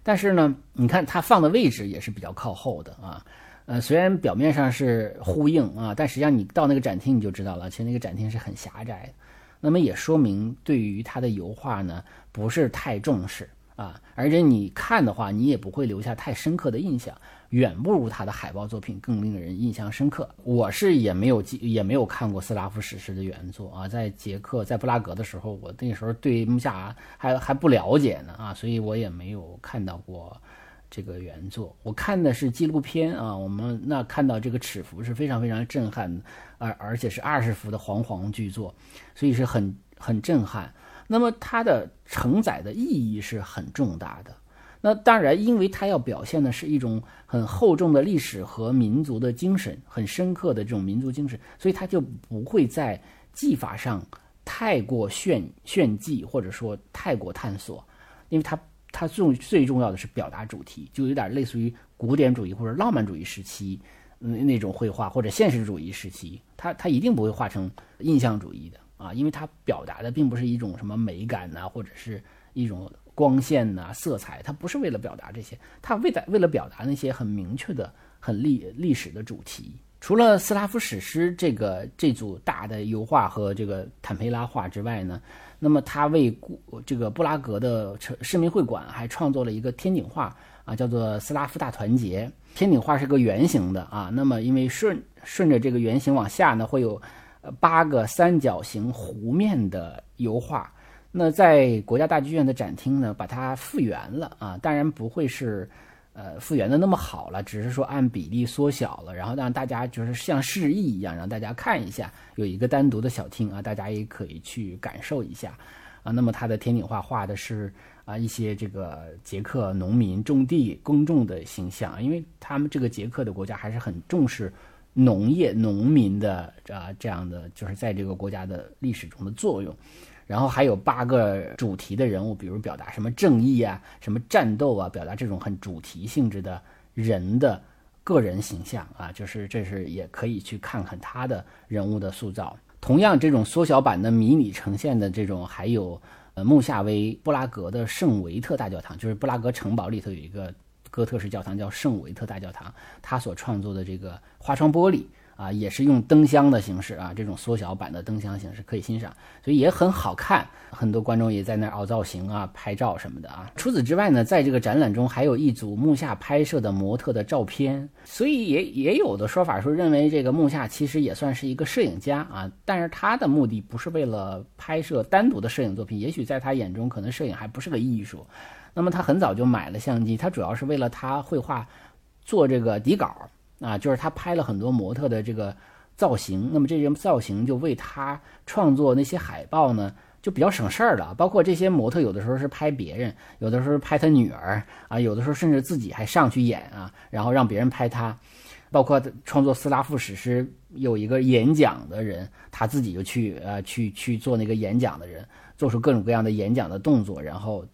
但是呢，你看他放的位置也是比较靠后的啊，呃，虽然表面上是呼应啊，但实际上你到那个展厅你就知道了，其实那个展厅是很狭窄的。那么也说明对于他的油画呢不是太重视。啊，而且你看的话，你也不会留下太深刻的印象，远不如他的海报作品更令人印象深刻。我是也没有记，也没有看过斯拉夫史诗的原作啊，在捷克，在布拉格的时候，我那时候对木下还还不了解呢啊，所以我也没有看到过这个原作。我看的是纪录片啊，我们那看到这个尺幅是非常非常震撼的，而而且是二十幅的煌煌巨作，所以是很很震撼。那么它的承载的意义是很重大的。那当然，因为它要表现的是一种很厚重的历史和民族的精神，很深刻的这种民族精神，所以它就不会在技法上太过炫炫技，或者说太过探索。因为它它重最重要的是表达主题，就有点类似于古典主义或者浪漫主义时期那那种绘画，或者现实主义时期，它它一定不会画成印象主义的。啊，因为它表达的并不是一种什么美感呐，或者是一种光线呐、色彩，它不是为了表达这些，它为了为了表达那些很明确的、很历历史的主题。除了斯拉夫史诗这个这组大的油画和这个坦佩拉画之外呢，那么他为这个布拉格的市民会馆还创作了一个天井画啊，叫做斯拉夫大团结。天顶画是个圆形的啊，那么因为顺顺着这个圆形往下呢，会有八个三角形弧面的油画。那在国家大剧院的展厅呢，把它复原了啊，当然不会是。呃，复原的那么好了，只是说按比例缩小了，然后让大家就是像示意一样，让大家看一下，有一个单独的小厅啊，大家也可以去感受一下啊。那么它的天顶画画的是啊一些这个捷克农民种地耕种的形象，因为他们这个捷克的国家还是很重视农业农民的啊这样的，就是在这个国家的历史中的作用。然后还有八个主题的人物，比如表达什么正义啊、什么战斗啊，表达这种很主题性质的人的个人形象啊，就是这是也可以去看看他的人物的塑造。同样，这种缩小版的迷你呈现的这种，还有呃穆夏威布拉格的圣维特大教堂，就是布拉格城堡里头有一个哥特式教堂叫圣维特大教堂，他所创作的这个花窗玻璃。啊，也是用灯箱的形式啊，这种缩小版的灯箱形式可以欣赏，所以也很好看。很多观众也在那儿凹造型啊、拍照什么的啊。除此之外呢，在这个展览中还有一组木下拍摄的模特的照片，所以也也有的说法说认为这个木下其实也算是一个摄影家啊，但是他的目的不是为了拍摄单独的摄影作品，也许在他眼中可能摄影还不是个艺术。那么他很早就买了相机，他主要是为了他绘画做这个底稿。啊，就是他拍了很多模特的这个造型，那么这些造型就为他创作那些海报呢，就比较省事儿了。包括这些模特有的时候是拍别人，有的时候拍他女儿啊，有的时候甚至自己还上去演啊，然后让别人拍他。包括创作斯拉夫史诗有一个演讲的人，他自己就去呃去去做那个演讲的人，做出各种各样的演讲的动作，然后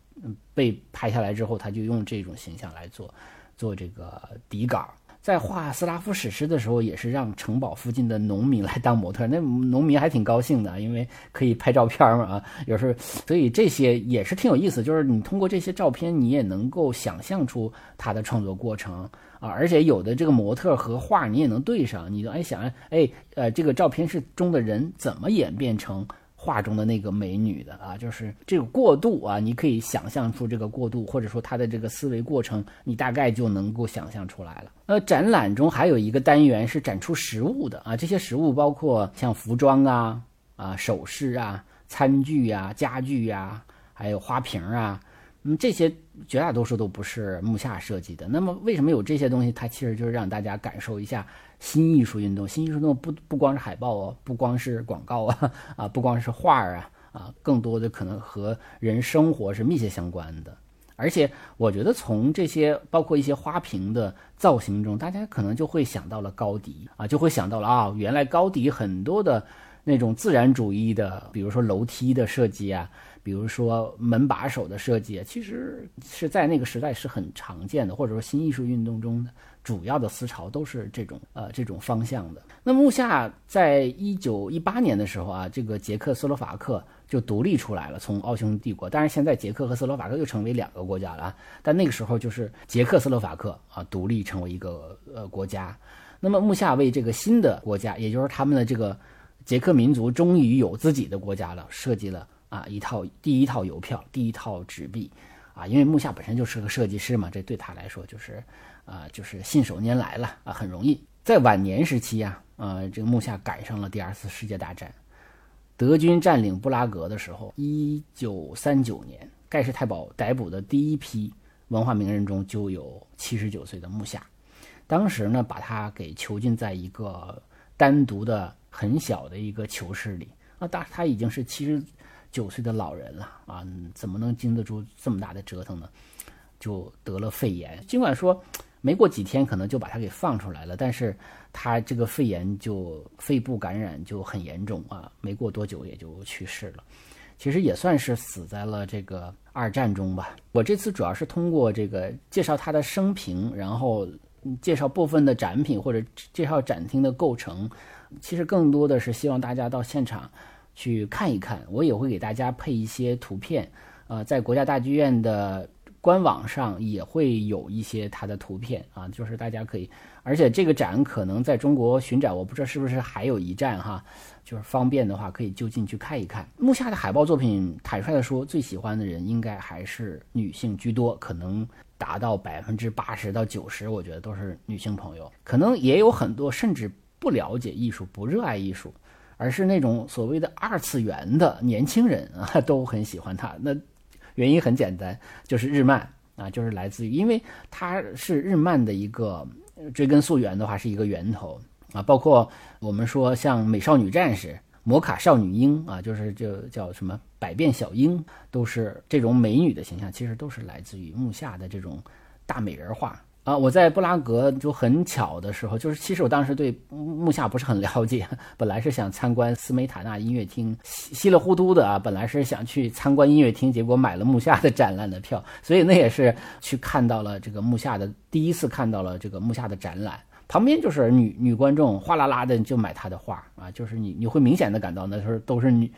被拍下来之后，他就用这种形象来做做这个底稿。在画斯拉夫史诗的时候，也是让城堡附近的农民来当模特，那农民还挺高兴的，因为可以拍照片嘛啊。有时候，所以这些也是挺有意思，就是你通过这些照片，你也能够想象出他的创作过程啊。而且有的这个模特和画你也能对上，你就哎想哎呃这个照片是中的人怎么演变成。画中的那个美女的啊，就是这个过渡啊，你可以想象出这个过渡，或者说她的这个思维过程，你大概就能够想象出来了。呃，展览中还有一个单元是展出实物的啊，这些实物包括像服装啊、啊首饰啊、餐具啊、家具呀，还有花瓶啊。那嗯，这些绝大多数都不是木下设计的。那么为什么有这些东西？它其实就是让大家感受一下新艺术运动。新艺术运动不不光是海报哦，不光是广告啊，啊，不光是画儿啊，啊，更多的可能和人生活是密切相关的。而且我觉得从这些包括一些花瓶的造型中，大家可能就会想到了高迪啊，就会想到了啊，原来高迪很多的那种自然主义的，比如说楼梯的设计啊。比如说门把手的设计，啊其实是在那个时代是很常见的，或者说新艺术运动中的主要的思潮都是这种呃这种方向的。那木下在一九一八年的时候啊，这个捷克斯洛伐克就独立出来了，从奥匈帝国。当然现在捷克和斯洛伐克又成为两个国家了，但那个时候就是捷克斯洛伐克啊独立成为一个呃国家。那么木下为这个新的国家，也就是他们的这个捷克民族终于有自己的国家了，设计了。啊，一套第一套邮票，第一套纸币，啊，因为木下本身就是个设计师嘛，这对他来说就是，啊，就是信手拈来了啊，很容易。在晚年时期呀，呃，这个木下赶上了第二次世界大战，德军占领布拉格的时候，一九三九年，盖世太保逮捕的第一批文化名人中就有七十九岁的木下，当时呢，把他给囚禁在一个单独的很小的一个囚室里，啊，大他已经是七十。九岁的老人了啊，怎么能经得住这么大的折腾呢？就得了肺炎。尽管说没过几天可能就把他给放出来了，但是他这个肺炎就肺部感染就很严重啊，没过多久也就去世了。其实也算是死在了这个二战中吧。我这次主要是通过这个介绍他的生平，然后介绍部分的展品或者介绍展厅的构成，其实更多的是希望大家到现场。去看一看，我也会给大家配一些图片，呃，在国家大剧院的官网上也会有一些它的图片啊，就是大家可以，而且这个展可能在中国巡展，我不知道是不是还有一站哈，就是方便的话可以就近去看一看。木下的海报作品，坦率的说，最喜欢的人应该还是女性居多，可能达到百分之八十到九十，我觉得都是女性朋友。可能也有很多甚至不了解艺术、不热爱艺术，而是那种所谓的二次元的年轻人啊，都很喜欢他。那原因很简单，就是日漫啊，就是来自于，因为它是日漫的一个追根溯源的话，是一个源头啊。包括我们说像美少女战士。摩卡少女樱啊，就是就叫什么百变小樱，都是这种美女的形象，其实都是来自于木下的这种大美人画啊。我在布拉格就很巧的时候，就是其实我当时对木下不是很了解，本来是想参观斯梅塔纳音乐厅，稀稀里糊涂的啊，本来是想去参观音乐厅，结果买了木下的展览的票，所以那也是去看到了这个木下的第一次看到了这个木下的展览。旁边就是女女观众，哗啦啦的就买他的画啊，就是你你会明显的感到那时候都是女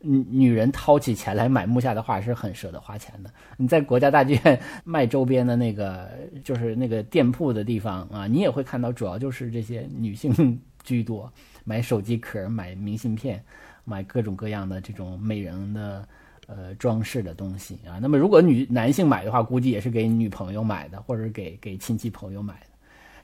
女女人掏起钱来买木下的画是很舍得花钱的。你在国家大剧院 卖周边的那个就是那个店铺的地方啊，你也会看到，主要就是这些女性 居多，买手机壳、买明信片、买各种各样的这种美人的呃装饰的东西啊。那么如果女男性买的话，估计也是给女朋友买的，或者给给亲戚朋友买的。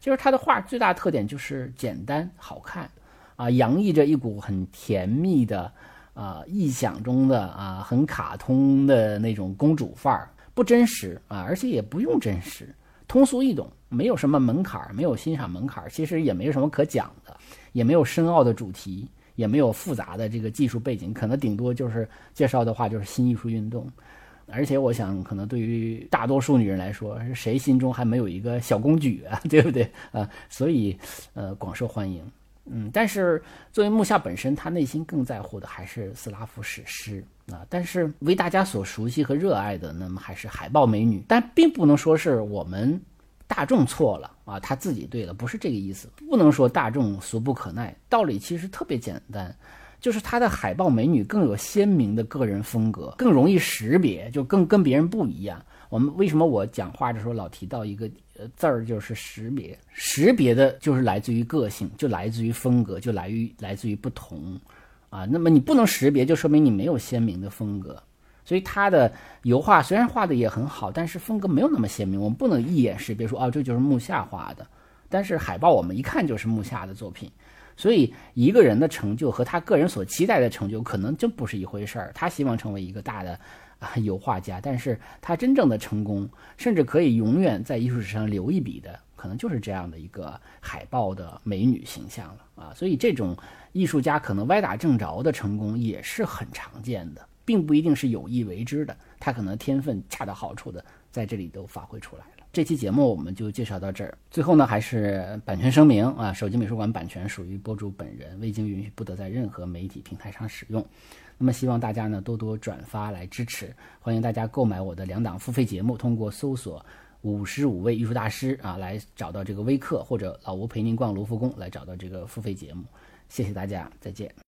就是他的画最大特点就是简单好看，啊，洋溢着一股很甜蜜的，啊，臆想中的啊，很卡通的那种公主范儿，不真实啊，而且也不用真实，通俗易懂，没有什么门槛儿，没有欣赏门槛儿，其实也没有什么可讲的，也没有深奥的主题，也没有复杂的这个技术背景，可能顶多就是介绍的话就是新艺术运动。而且我想，可能对于大多数女人来说，谁心中还没有一个小公举啊？对不对啊？所以，呃，广受欢迎。嗯，但是作为木下本身，他内心更在乎的还是斯拉夫史诗啊。但是为大家所熟悉和热爱的，那么还是海豹美女。但并不能说是我们大众错了啊，他自己对了，不是这个意思。不能说大众俗不可耐，道理其实特别简单。就是他的海报美女更有鲜明的个人风格，更容易识别，就更跟别人不一样。我们为什么我讲话的时候老提到一个字儿，就是识别，识别的就是来自于个性，就来自于风格，就来于来自于不同啊。那么你不能识别，就说明你没有鲜明的风格。所以他的油画虽然画的也很好，但是风格没有那么鲜明，我们不能一眼识别说哦这就是木下画的。但是海报我们一看就是木下的作品。所以，一个人的成就和他个人所期待的成就可能真不是一回事儿。他希望成为一个大的 啊油画家，但是他真正的成功，甚至可以永远在艺术史上留一笔的，可能就是这样的一个海报的美女形象了啊。所以，这种艺术家可能歪打正着的成功也是很常见的，并不一定是有意为之的。他可能天分恰到好处的在这里都发挥出来了。这期节目我们就介绍到这儿。最后呢，还是版权声明啊，手机美术馆版权属于播主本人，未经允许不得在任何媒体平台上使用。那么希望大家呢多多转发来支持，欢迎大家购买我的两档付费节目，通过搜索“五十五位艺术大师”啊来找到这个微课，或者“老吴陪您逛卢浮宫”来找到这个付费节目。谢谢大家，再见。